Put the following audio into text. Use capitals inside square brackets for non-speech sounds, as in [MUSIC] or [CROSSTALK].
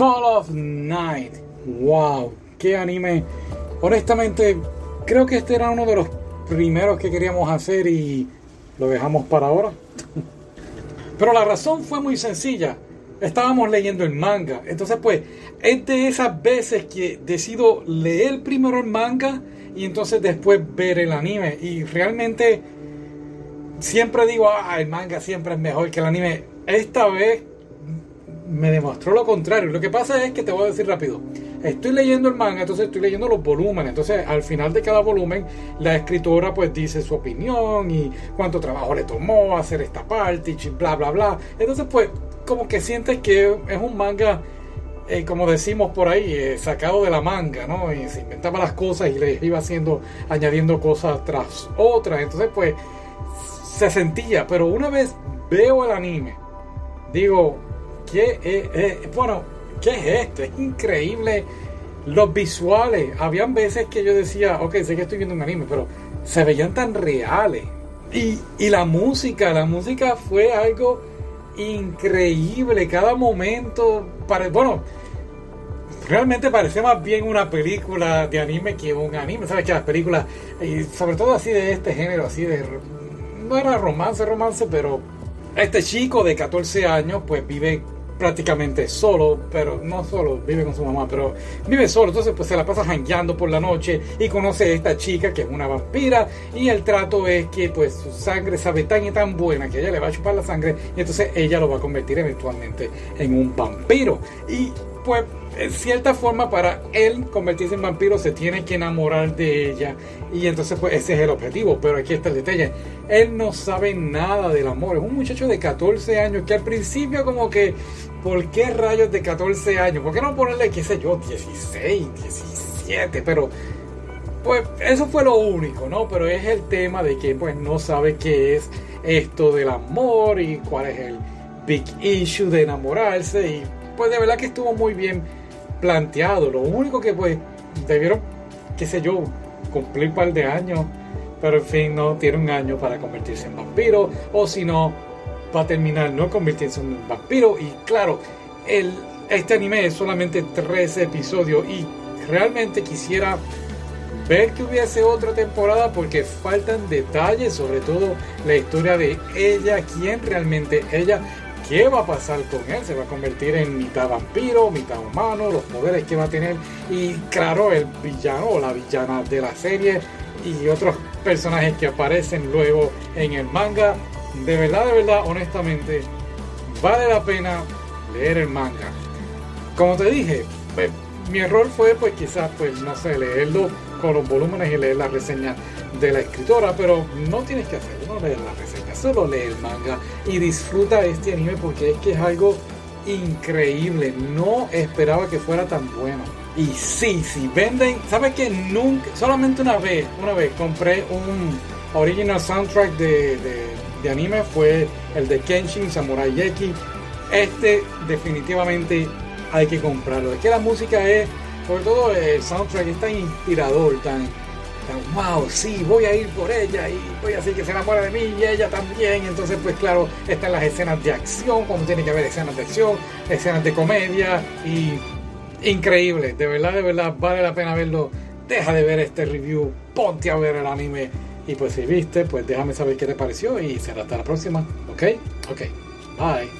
Call of Night. Wow, qué anime. Honestamente, creo que este era uno de los primeros que queríamos hacer y lo dejamos para ahora. [LAUGHS] Pero la razón fue muy sencilla. Estábamos leyendo el manga. Entonces, pues, es de esas veces que decido leer primero el manga y entonces después ver el anime. Y realmente siempre digo, ah, el manga siempre es mejor que el anime. Esta vez me demostró lo contrario. Lo que pasa es que te voy a decir rápido. Estoy leyendo el manga, entonces estoy leyendo los volúmenes. Entonces, al final de cada volumen, la escritora pues dice su opinión y cuánto trabajo le tomó hacer esta parte y bla, bla, bla. Entonces, pues, como que sientes que es un manga, eh, como decimos por ahí, eh, sacado de la manga, ¿no? Y se inventaba las cosas y le iba haciendo, añadiendo cosas tras otras. Entonces, pues, se sentía. Pero una vez veo el anime, digo, ¿qué es? bueno, ¿qué es esto? Es increíble los visuales. Habían veces que yo decía, ok, sé que estoy viendo un anime, pero se veían tan reales. Y, y la música, la música fue algo increíble. Cada momento, bueno, realmente parece más bien una película de anime que un anime. Sabes que las películas, y sobre todo así de este género, así de. No era romance, romance, pero este chico de 14 años, pues vive prácticamente solo, pero no solo, vive con su mamá, pero vive solo, entonces pues se la pasa jangueando por la noche y conoce a esta chica que es una vampira. Y el trato es que pues su sangre sabe tan y tan buena que ella le va a chupar la sangre y entonces ella lo va a convertir eventualmente en un vampiro. Y pues en cierta forma para él convertirse en vampiro se tiene que enamorar de ella. Y entonces pues ese es el objetivo. Pero aquí está el detalle. Él no sabe nada del amor. Es un muchacho de 14 años que al principio como que ¿por qué rayos de 14 años? ¿por qué no ponerle qué sé yo 16 17 pero pues eso fue lo único no pero es el tema de que pues no sabe qué es esto del amor y cuál es el big issue de enamorarse. Y pues de verdad que estuvo muy bien planteado. Lo único que pues debieron, qué sé yo, cumplir un par de años, pero en fin, no tiene un año para convertirse en vampiro, o si no, va a terminar no convirtiéndose en vampiro. Y claro, el, este anime es solamente 13 episodios y realmente quisiera ver que hubiese otra temporada porque faltan detalles, sobre todo la historia de ella, quién realmente ella qué va a pasar con él. Se va a convertir en mitad vampiro, mitad humano, los poderes que va a tener. Y claro, el villano o la villana de la serie y otros personajes que aparecen luego en el manga. De verdad, de verdad, honestamente, vale la pena leer el manga. Como te dije, pues, mi error fue pues quizás pues no sé, leerlo con los volúmenes y leer la reseña de la escritora, pero no tienes que hacerlo, no leer la reseña, solo lee el manga y disfruta este anime porque es que es algo increíble. No esperaba que fuera tan bueno. Y sí, sí, venden, ¿sabes que Nunca, solamente una vez, una vez compré un original soundtrack de, de anime, fue el de Kenshin Samurai Yeki. Este definitivamente hay que comprarlo. Es que la música es, sobre todo el soundtrack es tan inspirador, tan, tan wow, sí, voy a ir por ella y voy a decir que se enamora de mí y ella también. Entonces, pues claro, están las escenas de acción, como tiene que haber escenas de acción, escenas de comedia y increíble, de verdad, de verdad, vale la pena verlo. Deja de ver este review, ponte a ver el anime. Y pues si viste, pues déjame saber qué te pareció y será hasta la próxima. ¿Ok? Ok. Bye.